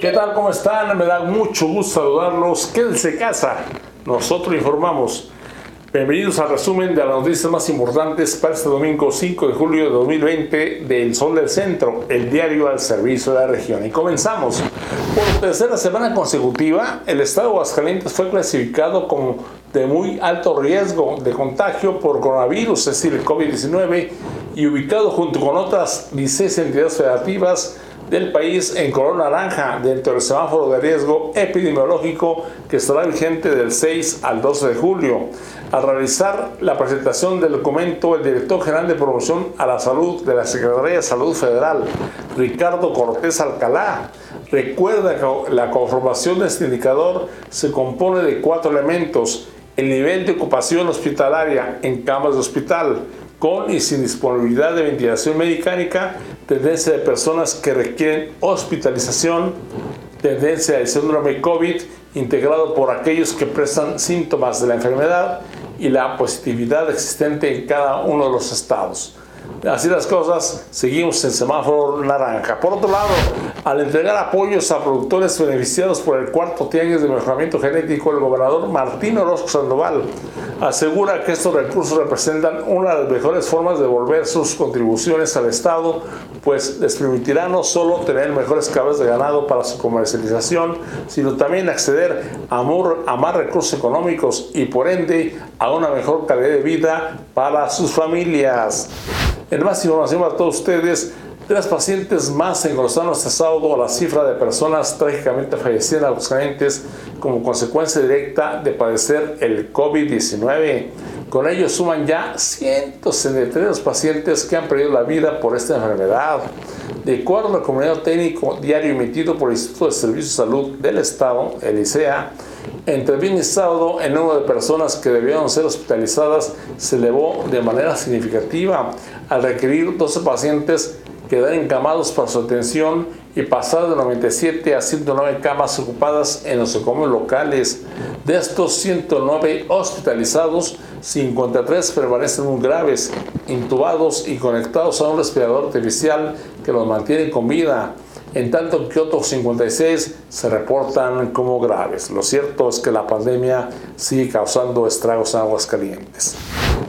¿Qué tal? ¿Cómo están? Me da mucho gusto saludarlos. Quédense en casa. Nosotros informamos. Bienvenidos al resumen de las noticias más importantes para este domingo 5 de julio de 2020 del Sol del Centro, el diario al servicio de la región. Y comenzamos. Por tercera semana consecutiva, el estado de Aguascalientes fue clasificado como de muy alto riesgo de contagio por coronavirus, es decir, el COVID-19, y ubicado junto con otras 16 entidades federativas del país en color naranja dentro del semáforo de riesgo epidemiológico que estará vigente del 6 al 12 de julio. Al realizar la presentación del documento, el director general de promoción a la salud de la Secretaría de Salud Federal, Ricardo Cortés Alcalá, recuerda que la conformación de este indicador se compone de cuatro elementos. El nivel de ocupación hospitalaria en camas de hospital, con y sin disponibilidad de ventilación mecánica, tendencia de personas que requieren hospitalización, tendencia del síndrome COVID integrado por aquellos que prestan síntomas de la enfermedad y la positividad existente en cada uno de los estados. Así las cosas, seguimos en semáforo naranja. Por otro lado, al entregar apoyos a productores beneficiados por el cuarto tianguis de mejoramiento genético, el gobernador Martín Orozco Sandoval asegura que estos recursos representan una de las mejores formas de devolver sus contribuciones al Estado, pues les permitirá no solo tener mejores cabezas de ganado para su comercialización, sino también acceder a, a más recursos económicos y por ende a una mejor calidad de vida para sus familias. En más información para todos ustedes, Tres pacientes más engrosaron este sábado la cifra de personas trágicamente fallecidas en como consecuencia directa de padecer el COVID-19. Con ello suman ya 163 pacientes que han perdido la vida por esta enfermedad. De acuerdo al comunicado técnico diario emitido por el Instituto de Servicios de Salud del Estado, el ICEA, entre viernes y sábado el número de personas que debieron ser hospitalizadas se elevó de manera significativa al requerir 12 pacientes quedar encamados para su atención y pasar de 97 a 109 camas ocupadas en los nosocomios locales. De estos 109 hospitalizados, 53 permanecen muy graves, intubados y conectados a un respirador artificial que los mantiene con vida, en tanto que otros 56 se reportan como graves. Lo cierto es que la pandemia sigue causando estragos en aguas calientes.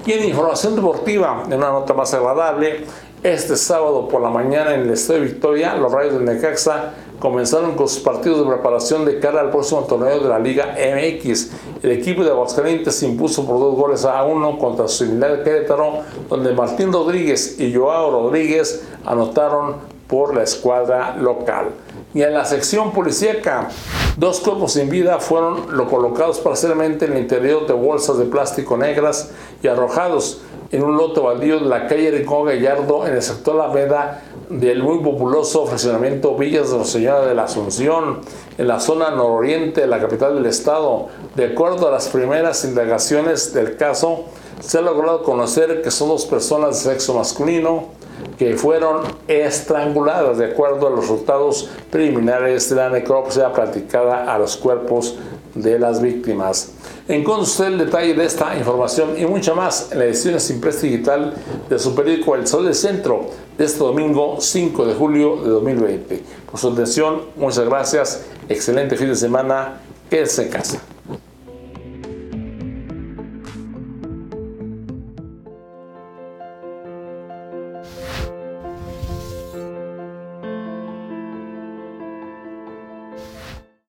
Y en información deportiva, en una nota más agradable, este sábado por la mañana en el Estadio Victoria, los Rayos del Necaxa comenzaron con sus partidos de preparación de cara al próximo torneo de la Liga MX. El equipo de Aguascalientes se impuso por dos goles a uno contra su similar Querétaro, donde Martín Rodríguez y Joao Rodríguez anotaron por la escuadra local. Y en la sección policíaca, dos cuerpos sin vida fueron lo colocados parcialmente en el interior de bolsas de plástico negras y arrojados en un lote baldío de la calle Rincón Gallardo en el sector La Veda del muy populoso fraccionamiento Villas de la Señora de la Asunción, en la zona nororiente de la capital del estado. De acuerdo a las primeras indagaciones del caso, se ha logrado conocer que son dos personas de sexo masculino que fueron estranguladas de acuerdo a los resultados preliminares de la necropsia practicada a los cuerpos de las víctimas. Usted el detalle de esta información y mucha más en la edición impresa digital de su periódico El Sol del Centro de este domingo 5 de julio de 2020. Por su atención, muchas gracias, excelente fin de semana, quédese en casa.